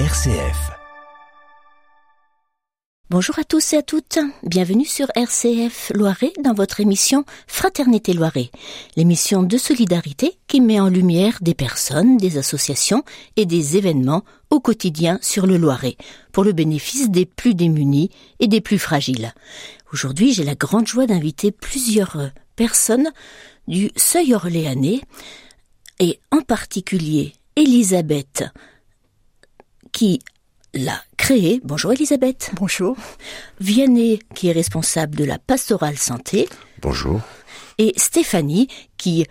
RCF. Bonjour à tous et à toutes. Bienvenue sur RCF Loiret dans votre émission Fraternité Loiret, l'émission de solidarité qui met en lumière des personnes, des associations et des événements au quotidien sur le Loiret pour le bénéfice des plus démunis et des plus fragiles. Aujourd'hui, j'ai la grande joie d'inviter plusieurs personnes du seuil orléanais et en particulier Elisabeth qui l'a créé. Bonjour Elisabeth. Bonjour. Vianney qui est responsable de la pastorale santé. Bonjour. Et Stéphanie qui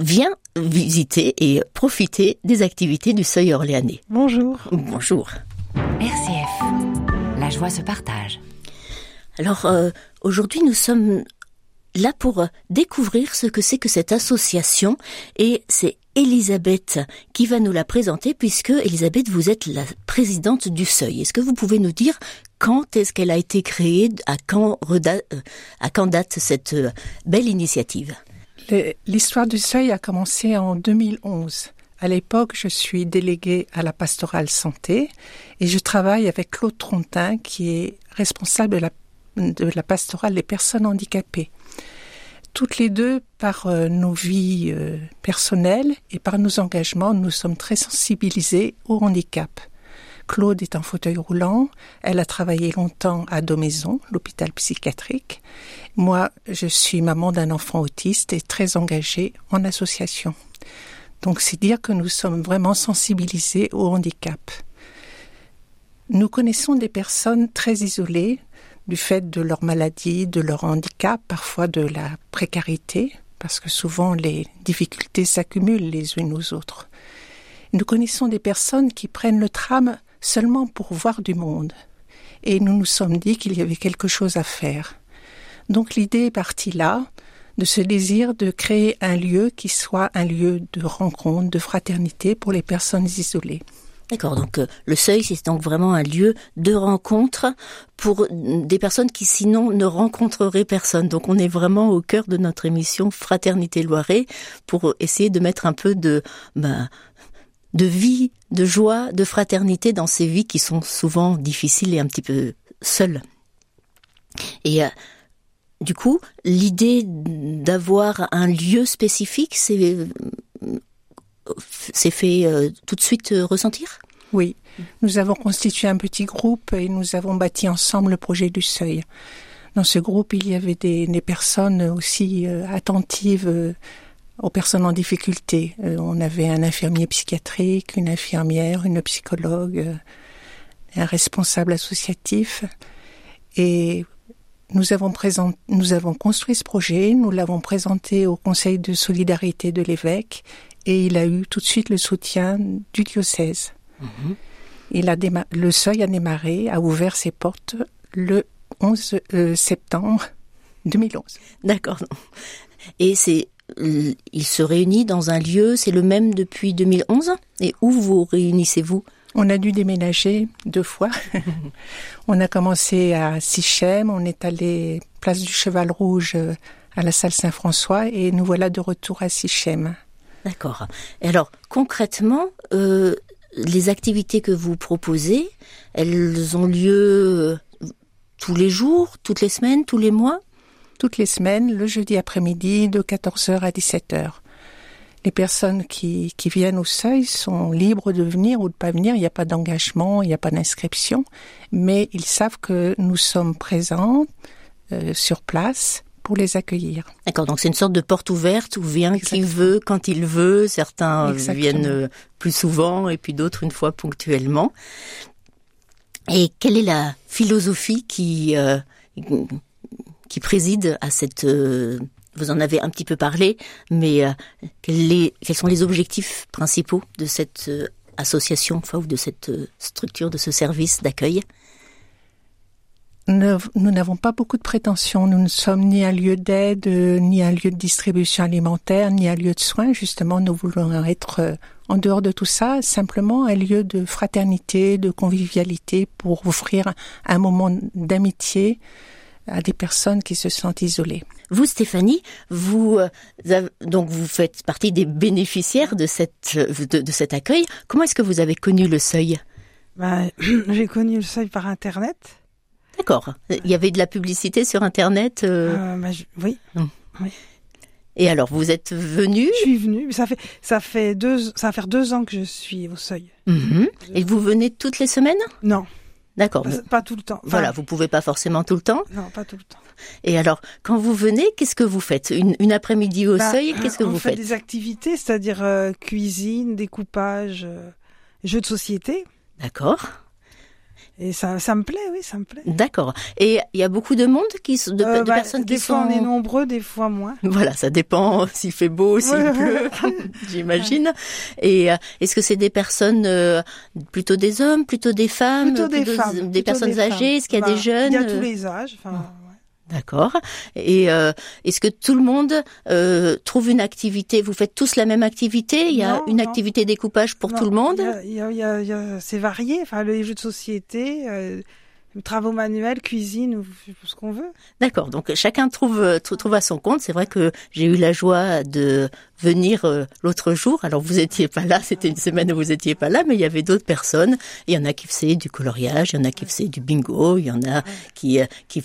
vient visiter et profiter des activités du seuil orléanais. Bonjour. Bonjour. RCF. La joie se partage. Alors euh, aujourd'hui nous sommes là pour découvrir ce que c'est que cette association et c'est Elisabeth qui va nous la présenter puisque Elisabeth vous êtes la présidente du Seuil. Est-ce que vous pouvez nous dire quand est-ce qu'elle a été créée, à quand, quand date cette euh, belle initiative? L'histoire du Seuil a commencé en 2011. À l'époque, je suis déléguée à la pastorale santé et je travaille avec Claude Trontin qui est responsable de la pastorale des personnes handicapées toutes les deux, par euh, nos vies euh, personnelles et par nos engagements, nous sommes très sensibilisés au handicap. Claude est en fauteuil roulant. Elle a travaillé longtemps à Domaison, l'hôpital psychiatrique. Moi, je suis maman d'un enfant autiste et très engagée en association. Donc, c'est dire que nous sommes vraiment sensibilisés au handicap. Nous connaissons des personnes très isolées, du fait de leur maladie, de leur handicap, parfois de la précarité, parce que souvent les difficultés s'accumulent les unes aux autres. Nous connaissons des personnes qui prennent le tram seulement pour voir du monde. Et nous nous sommes dit qu'il y avait quelque chose à faire. Donc l'idée est partie là, de ce désir de créer un lieu qui soit un lieu de rencontre, de fraternité pour les personnes isolées. D'accord, donc euh, le seuil, c'est donc vraiment un lieu de rencontre pour des personnes qui sinon ne rencontreraient personne. Donc on est vraiment au cœur de notre émission Fraternité Loiret pour essayer de mettre un peu de... Ben, de vie, de joie, de fraternité dans ces vies qui sont souvent difficiles et un petit peu seules. Et euh, du coup, l'idée d'avoir un lieu spécifique, c'est c'est fait euh, tout de suite euh, ressentir? Oui, nous avons constitué un petit groupe et nous avons bâti ensemble le projet du seuil. Dans ce groupe, il y avait des, personnes aussi euh, attentives aux personnes en difficulté. on avait un infirmier psychiatrique, une infirmière, une psychologue, un responsable associatif. Et nous avons construit ce projet, nous l'avons présenté au Conseil de solidarité de l'évêque et il a eu tout de suite le soutien du diocèse. Mhm. Il a le seuil a démarré, a ouvert ses portes le 11 euh, septembre 2011. D'accord. Et c'est il se réunit dans un lieu, c'est le même depuis 2011 Et où vous réunissez-vous? On a dû déménager deux fois. on a commencé à Sichem, on est allé place du Cheval Rouge euh, à la salle Saint-François et nous voilà de retour à Sichem. D'accord. Alors, concrètement, euh, les activités que vous proposez, elles ont lieu euh, tous les jours, toutes les semaines, tous les mois? Toutes les semaines, le jeudi après-midi, de 14h à 17h. Les personnes qui, qui viennent au seuil sont libres de venir ou de pas venir. Il n'y a pas d'engagement, il n'y a pas d'inscription, mais ils savent que nous sommes présents euh, sur place pour les accueillir. D'accord, donc c'est une sorte de porte ouverte où vient qui veut quand il veut. Certains viennent euh, plus souvent et puis d'autres une fois ponctuellement. Et quelle est la philosophie qui euh, qui préside à cette euh, vous en avez un petit peu parlé, mais quels, quels, sont les objectifs principaux de cette association, enfin, ou de cette structure, de ce service d'accueil? Nous n'avons pas beaucoup de prétentions. Nous ne sommes ni un lieu d'aide, ni un lieu de distribution alimentaire, ni un lieu de soins. Justement, nous voulons être euh, en dehors de tout ça, simplement un lieu de fraternité, de convivialité pour offrir un moment d'amitié à des personnes qui se sentent isolées. Vous, Stéphanie, vous euh, donc vous faites partie des bénéficiaires de cette de cet accueil. Comment est-ce que vous avez connu le seuil? Bah, J'ai connu le seuil par Internet. D'accord. Il y avait de la publicité sur Internet euh... bah, Oui. Hum. oui. Et alors, vous êtes venu Je suis venu. Ça fait ça fait deux ça va faire deux ans que je suis au seuil. Mhm. Et vous venez toutes les semaines? Non. D'accord. Pas, tout le temps. voilà, vous pouvez pas forcément tout le temps. Non, pas tout le temps. Et alors, quand vous venez, qu'est-ce que vous faites? Une, une après-midi au bah, seuil, qu'est-ce que vous fait faites? des activités, c'est-à-dire euh, cuisine, découpage, euh, jeux de société. D'accord. Et ça, ça me plaît, oui, ça me plaît. D'accord. Et il y a beaucoup de monde qui, de, euh, de bah, personnes qui sont. Des fois on est nombreux, des fois moins. Voilà, ça dépend s'il fait beau, s'il pleut, j'imagine. Et euh, est-ce que c'est des personnes euh, plutôt des hommes, plutôt des femmes, plutôt des femmes, des personnes âgées? Est-ce qu'il y a des jeunes Il y a tous les âges. Enfin, D'accord. Et euh, est-ce que tout le monde euh, trouve une activité? Vous faites tous la même activité? Il y a non, une non. activité découpage pour non, tout le monde? il y a, il y a, il y a, C'est varié. Enfin, les jeux de société, euh, travaux manuels, cuisine, ce qu'on veut. D'accord. Donc chacun trouve trouve à son compte. C'est vrai que j'ai eu la joie de venir euh, l'autre jour. Alors vous étiez pas là, c'était une semaine où vous étiez pas là, mais il y avait d'autres personnes. Il y en a qui faisaient du coloriage, il y en a qui faisaient du bingo, il y en a qui euh, qui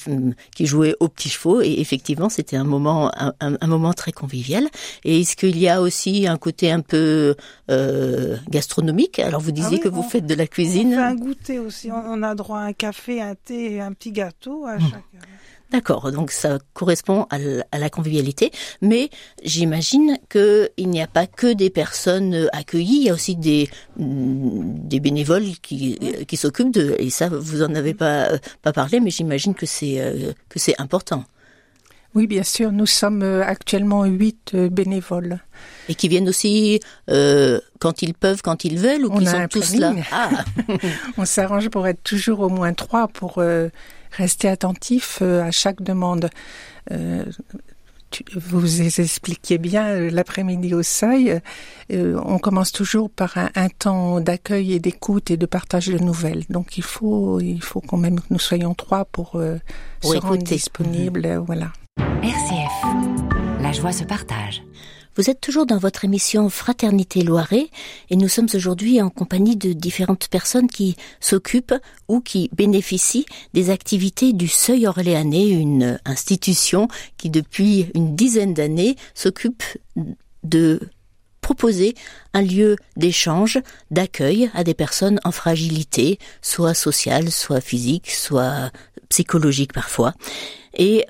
qui jouaient aux petits chevaux. Et effectivement, c'était un moment un, un, moment très convivial. Et est-ce qu'il y a aussi un côté un peu euh, gastronomique? Alors vous disiez ah oui, que vous faites de la cuisine. On fait un goûter aussi. On a droit à un café, un thé, et un petit gâteau à chaque. D'accord, donc ça correspond à la convivialité, mais j'imagine qu'il n'y a pas que des personnes accueillies, il y a aussi des, des bénévoles qui, qui s'occupent de, et ça vous en avez pas, pas parlé, mais j'imagine que c'est important. Oui, bien sûr, nous sommes actuellement huit bénévoles. Et qui viennent aussi euh, quand ils peuvent, quand ils veulent, ou On qui a sont un tous planning. là? Ah. On s'arrange pour être toujours au moins trois pour euh, rester attentif euh, à chaque demande. Euh, tu, vous expliquiez bien euh, l'après-midi au seuil. Euh, on commence toujours par un, un temps d'accueil et d'écoute et de partage de nouvelles. Donc il faut, il faut quand même que nous soyons trois pour, euh, Pour se rendre disponibles. euh, Voilà. RCF. La joie se partage. Vous êtes toujours dans votre émission Fraternité Loiret et nous sommes aujourd'hui en compagnie de différentes personnes qui s'occupent ou qui bénéficient des activités du Seuil Orléanais, une institution qui depuis une dizaine d'années s'occupe de proposer un lieu d'échange, d'accueil à des personnes en fragilité, soit sociale, soit physique, soit psychologique parfois. Et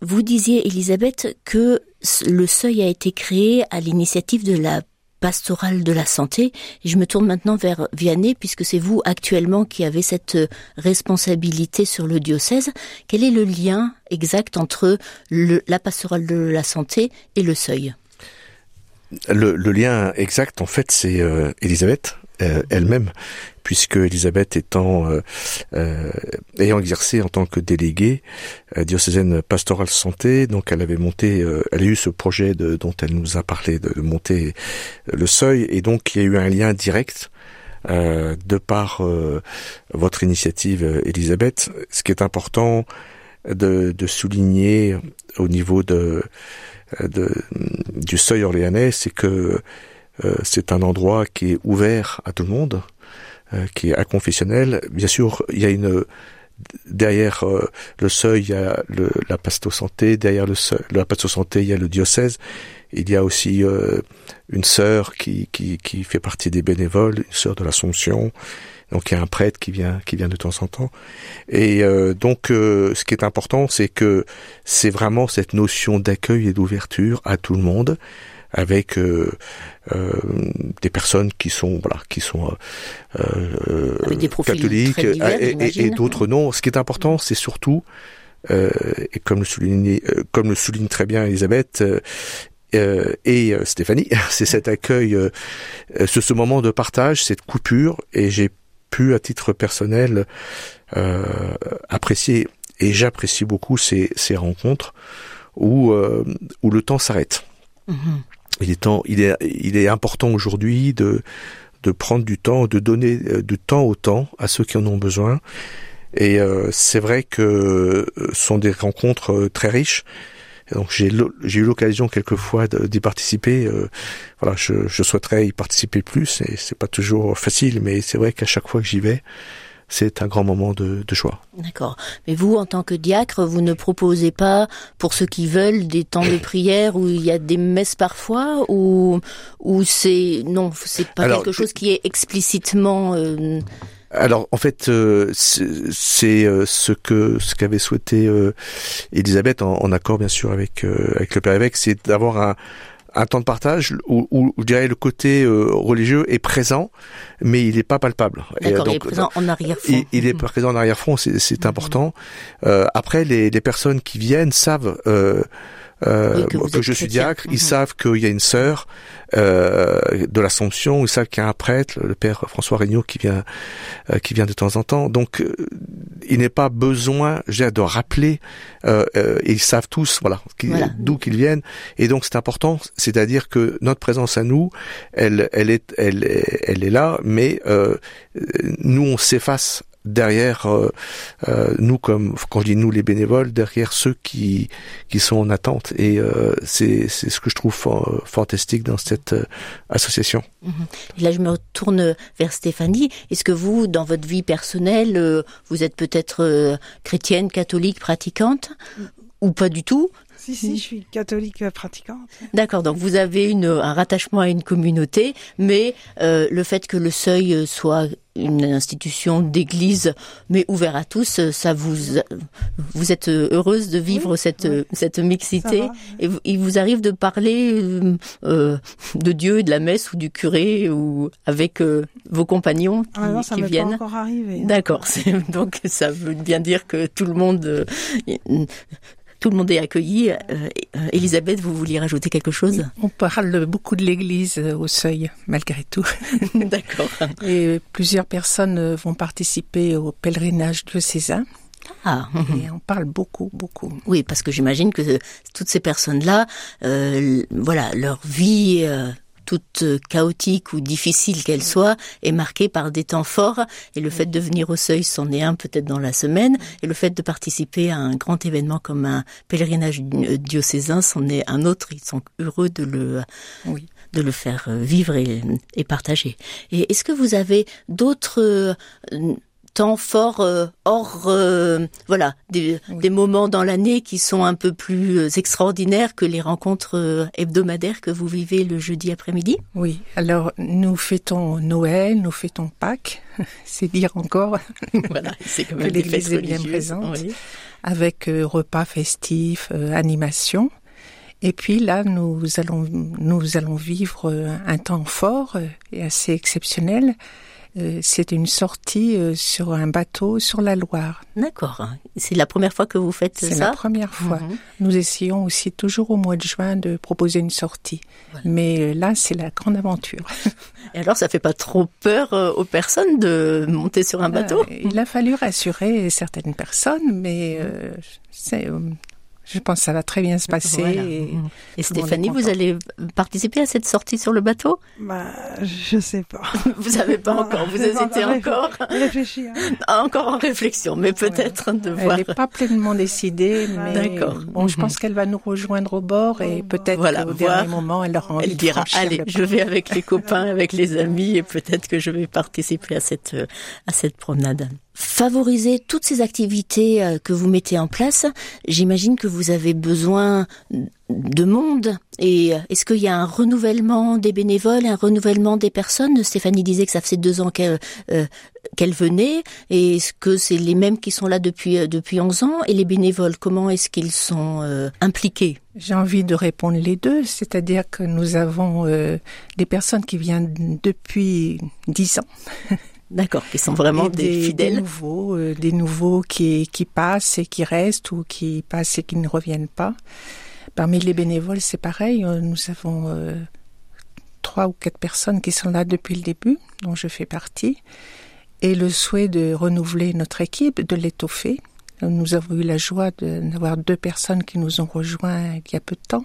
vous disiez, Elisabeth, que le seuil a été créé à l'initiative de la pastorale de la santé. Je me tourne maintenant vers Vianney, puisque c'est vous actuellement qui avez cette responsabilité sur le diocèse. Quel est le lien exact entre la pastorale de la santé et le seuil? Le, le, lien exact, en fait, c'est euh, Elisabeth euh, elle-même, puisque Elisabeth étant euh, euh, ayant exercé en tant que déléguée euh, diocésaine pastorale santé, donc elle avait monté, euh, elle a eu ce projet de, dont elle nous a parlé de, de, monter le seuil, et donc il y a eu un lien direct. de par votre initiative, Elisabeth, ce qui est important de, de souligner au niveau de, de, du seuil orléanais, c'est que euh, c'est un endroit qui est ouvert à tout le monde, euh, qui est inconfessionnel. Bien sûr, il y a une derrière euh, le seuil, il y a le, la pasto santé, derrière le seuil, la pasto santé, il y a le diocèse. Il y a aussi une sœur qui, qui, qui fait partie des bénévoles, une sœur de l'Assomption. Donc il y a un prêtre qui vient qui vient de temps en temps. Et euh, donc euh, ce qui est important, c'est que c'est vraiment cette notion d'accueil et d'ouverture à tout le monde avec euh, euh, des personnes qui sont voilà qui sont euh, des catholiques divers, et, et, et d'autres non. Ce qui est important, c'est surtout et comme le souligne comme le souligne très bien Elisabeth. Et Stéphanie, c'est cet accueil, ce, ce moment de partage, cette coupure, et j'ai pu, à titre personnel, apprécier, et j'apprécie beaucoup ces, ces rencontres où, où le temps s'arrête. Mm -hmm. Il est temps, il est, il est important aujourd'hui de, de prendre du temps, de donner du temps au temps à ceux qui en ont besoin. Et euh, c'est vrai que ce sont des rencontres très riches donc j'ai j'ai eu l'occasion quelquefois d'y participer. Euh, voilà, je, je souhaiterais y participer plus. Et c'est pas toujours facile, mais c'est vrai qu'à chaque fois que j'y vais, c'est un grand moment de, de choix. D'accord. Mais vous, en tant que diacre, vous ne proposez pas, pour ceux qui veulent, des temps de prière où il y a des messes parfois, ou ou c'est non, c'est pas quelque chose qui est explicitement. Euh... Alors en fait, euh, c'est euh, ce que ce qu'avait souhaité euh, Elisabeth en, en, accord bien sûr avec avec le père évêque, c'est d'avoir un un temps de partage où, où, je dirais le côté euh, religieux est présent, mais il n'est pas palpable. D'accord, il est présent en arrière-fond. Il, est présent en arrière-fond, c'est mhm. important. Euh, après, les, les, personnes qui viennent savent euh, euh, que, je suis diacre, ils mhm. savent qu'il y a une sœur euh, de l'Assomption, ils savent qu'il y a un prêtre, le père François Regnault qui vient euh, qui vient de temps en temps. Donc euh, il n'est pas besoin, j'ai de rappeler. Euh, ils savent tous, voilà, d'où qu'ils viennent. Et donc c'est important, c'est-à-dire que notre présence à nous, elle elle est elle elle est là, mais nous on s'efface derrière euh, euh, nous comme quand je dis nous les bénévoles derrière ceux qui qui sont en attente. Et euh, c'est c'est ce que je trouve fantastique dans cette association. Et là je me retourne vers Stéphanie. Est-ce que vous dans votre vie personnelle vous êtes peut-être chrétienne, catholique, pratiquante? Ou pas du tout? Si, si, je suis catholique pratiquante. D'accord, donc vous avez une, un rattachement à une communauté, mais euh, le fait que le seuil soit une institution d'église, mais ouvert à tous, ça vous vous êtes heureuse de vivre cette cette mixité et il vous arrive de parler euh, euh, de Dieu, de la messe ou du curé ou avec euh, vos compagnons qui, ah non, ça qui viennent. Pas encore arrivé. Hein. D'accord, donc ça veut bien dire que tout le monde euh, tout le monde est accueilli. Euh, Elisabeth, vous vouliez rajouter quelque chose? On parle beaucoup de l'Église euh, au seuil, malgré tout. D'accord. Et plusieurs personnes euh, vont participer au pèlerinage diocésain. Ah. Et on parle beaucoup, beaucoup. Oui, parce que j'imagine que toutes ces personnes-là, euh, voilà, leur vie toute chaotique ou difficile qu'elle soit, est marquée par des temps forts. Et le fait de venir au seuil, c'en est un peut-être dans la semaine. Et le fait de participer à un grand événement comme un pèlerinage diocésain, c'en est un autre. Ils sont heureux de le, oui. de le faire vivre et, et partager. Et est-ce que vous avez d'autres temps forts euh, hors euh, voilà des, des, moments dans l'année qui sont un peu plus euh, extraordinaires que les rencontres hebdomadaires que vous vivez le jeudi après-midi. Oui, alors nous fêtons Noël, nous fêtons Pâques, c'est dire encore voilà, c'est que l'Église est bien présente. oui. avec repas festifs, animation. Et puis là, nous allons nous allons vivre un temps fort et assez exceptionnel c'est une sortie euh, sur un bateau sur la Loire. D'accord. C'est la première fois que vous faites ça C'est la première fois. Mhm. Nous essayons aussi toujours au mois de juin de proposer une sortie. Mais euh, là, c'est la grande aventure. Et alors, ça fait pas trop peur aux personnes de monter sur un bateau? Il a fallu rassurer certaines personnes, mais c'est je pense que ça va très bien se passer. Et, et Stéphanie, vous allez participer à cette sortie sur le bateau? Bah, je sais pas. vous savez pas encore. Vous hésitez encore. Réfléchir. encore en réflexion, mais peut-être de voir. Elle n'est pas pleinement décidée, mais D'accord. Bon, je pense mhm. qu'elle va nous rejoindre au bord et peut-être voilà, au dernier moment, elle aura Elle dira allez, je vais avec les copains, avec les amis, et peut-être que je vais participer à cette à cette promenade favoriser toutes ces activités euh, que vous mettez en place, j'imagine que vous avez besoin de monde. Et euh, est-ce qu'il y a un renouvellement des bénévoles, un renouvellement des personnes? Stéphanie disait que ça faisait deux ans qu'elle euh, qu'elle venait. Et est-ce que c'est les mêmes qui sont là depuis depuis 11 ans? Et les bénévoles, comment est-ce qu'ils sont impliqués? J'ai envie de répondre les deux, c'est-à-dire que nous avons des personnes qui viennent depuis 10 ans. D'accord, qui sont vraiment des, fidèles. Des nouveaux, euh, des nouveaux qui, qui passent et qui restent ou qui passent et qui ne reviennent pas. Parmi les bénévoles, c'est pareil. Euh, nous avons euh, trois ou quatre personnes qui sont là depuis le début, dont je fais partie. Et le souhait de renouveler notre équipe, de l'étoffer. Nous avons eu la joie d'avoir deux personnes qui nous ont rejoints il y a peu de temps,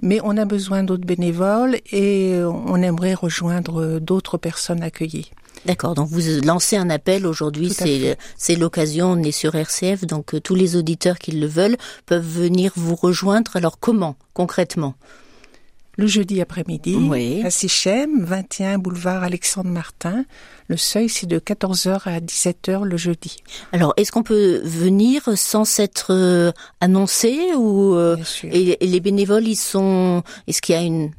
mais on a besoin d'autres bénévoles et on aimerait rejoindre d'autres personnes accueillies. D'accord, donc vous lancez un appel aujourd'hui, c'est l'occasion, on est sur RCF, donc euh, tous les auditeurs qui le veulent peuvent venir vous rejoindre. Alors comment concrètement? Le jeudi après-midi, Oui. à Sichem, 21 boulevard Alexandre Martin. Le seuil, c'est de 14h à 17h le jeudi. Alors est-ce qu'on peut venir sans s'être euh, annoncé ou euh, et les bénévoles ils sont est-ce qu'il y a une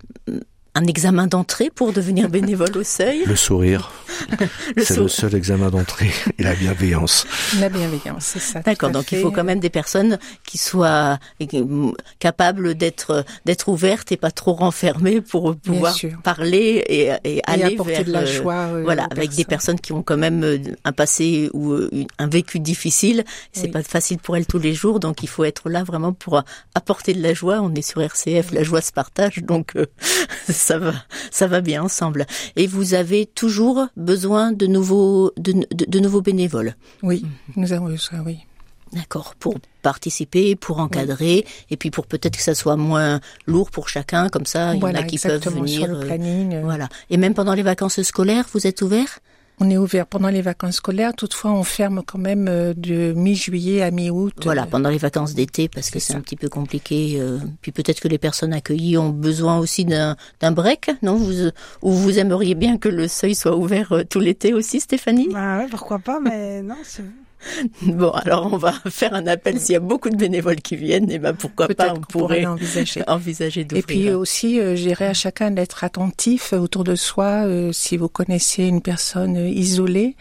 un examen d'entrée pour devenir bénévole au seuil? Le sourire, Le c'est sou- le seul examen d'entrée et la bienveillance. La bienveillance, c'est ça. D'accord, donc il faut quand même des personnes qui soient euh, capables d'être d'être ouvertes et pas trop renfermées pour pouvoir parler et, et Et aller apporter vers de la euh, joie. euh, voilà, avec des personnes qui ont quand même euh, un passé ou un vécu difficile, c'est Oui. pas facile pour elles tous les jours, donc il faut être là vraiment pour apporter de la joie. On est sur RCF, la joie se partage, donc euh, ça va, ça va bien ensemble. Et vous avez toujours besoin de nouveaux, de, de- de nouveaux bénévoles. Oui, nous avons besoin, oui. D'accord, pour participer, pour encadrer, et puis pour peut-être que ça soit moins lourd pour chacun, comme ça, il voilà, y en a qui peuvent venir. sur le euh, planning. euh, voilà. Et même pendant les vacances scolaires, vous êtes ouvert? On est ouvert pendant les vacances scolaires. Toutefois, on ferme quand même euh, de mi-juillet à mi-août. Voilà, Euh, pendant les vacances d'été, parce que c'est un petit peu compliqué. euh, puis peut-être que les personnes accueillies ont besoin aussi d'un d'un break, non? Vous, Ou vous aimeriez bien que le seuil soit ouvert tout l'été aussi, Stéphanie? Bah ouais, pourquoi pas, mais non, c'est... Bon, alors on va faire un appel. S'il y a beaucoup de bénévoles qui viennent, et ben pourquoi pas, Peut-être on pourrait pourrait l'envisager. envisager Et puis aussi, euh, je dirais à chacun d'être attentif autour de soi. euh, si vous connaissez une personne euh, isolée,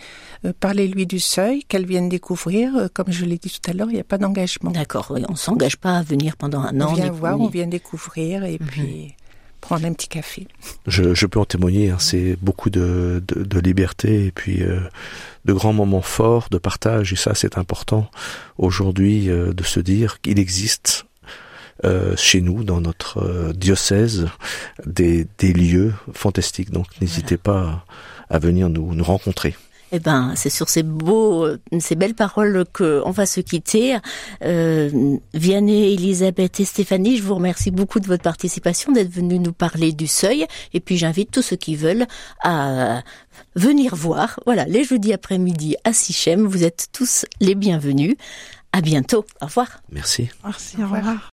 euh, parlez-lui du seuil, qu'elle vienne découvrir. Euh, comme je l'ai dit tout à l'heure, il n'y a pas d'engagement. D'accord, oui, on s'engage pas à venir pendant un an. On vient voir, on vient découvrir et puis prendre un petit café. Je, je peux en témoigner, hein, c'est beaucoup de, de, de liberté et puis euh, de grands moments forts, de partage, et ça c'est important aujourd'hui euh, de se dire qu'il existe euh, chez nous, dans notre euh, diocèse, des, des lieux fantastiques. Donc n'hésitez pas à, à venir nous, nous rencontrer. Eh ben, c'est sur ces beaux, euh, ces belles paroles que on va se quitter. Euh, Vianney, Elisabeth et Stéphanie, je vous remercie beaucoup de votre participation, d'être venus nous parler du seuil. Et puis j'invite tous ceux qui veulent à venir voir. Voilà, les jeudis après-midi à Sichem. Vous êtes tous les bienvenus. À bientôt. Au revoir. Merci. Merci, au revoir.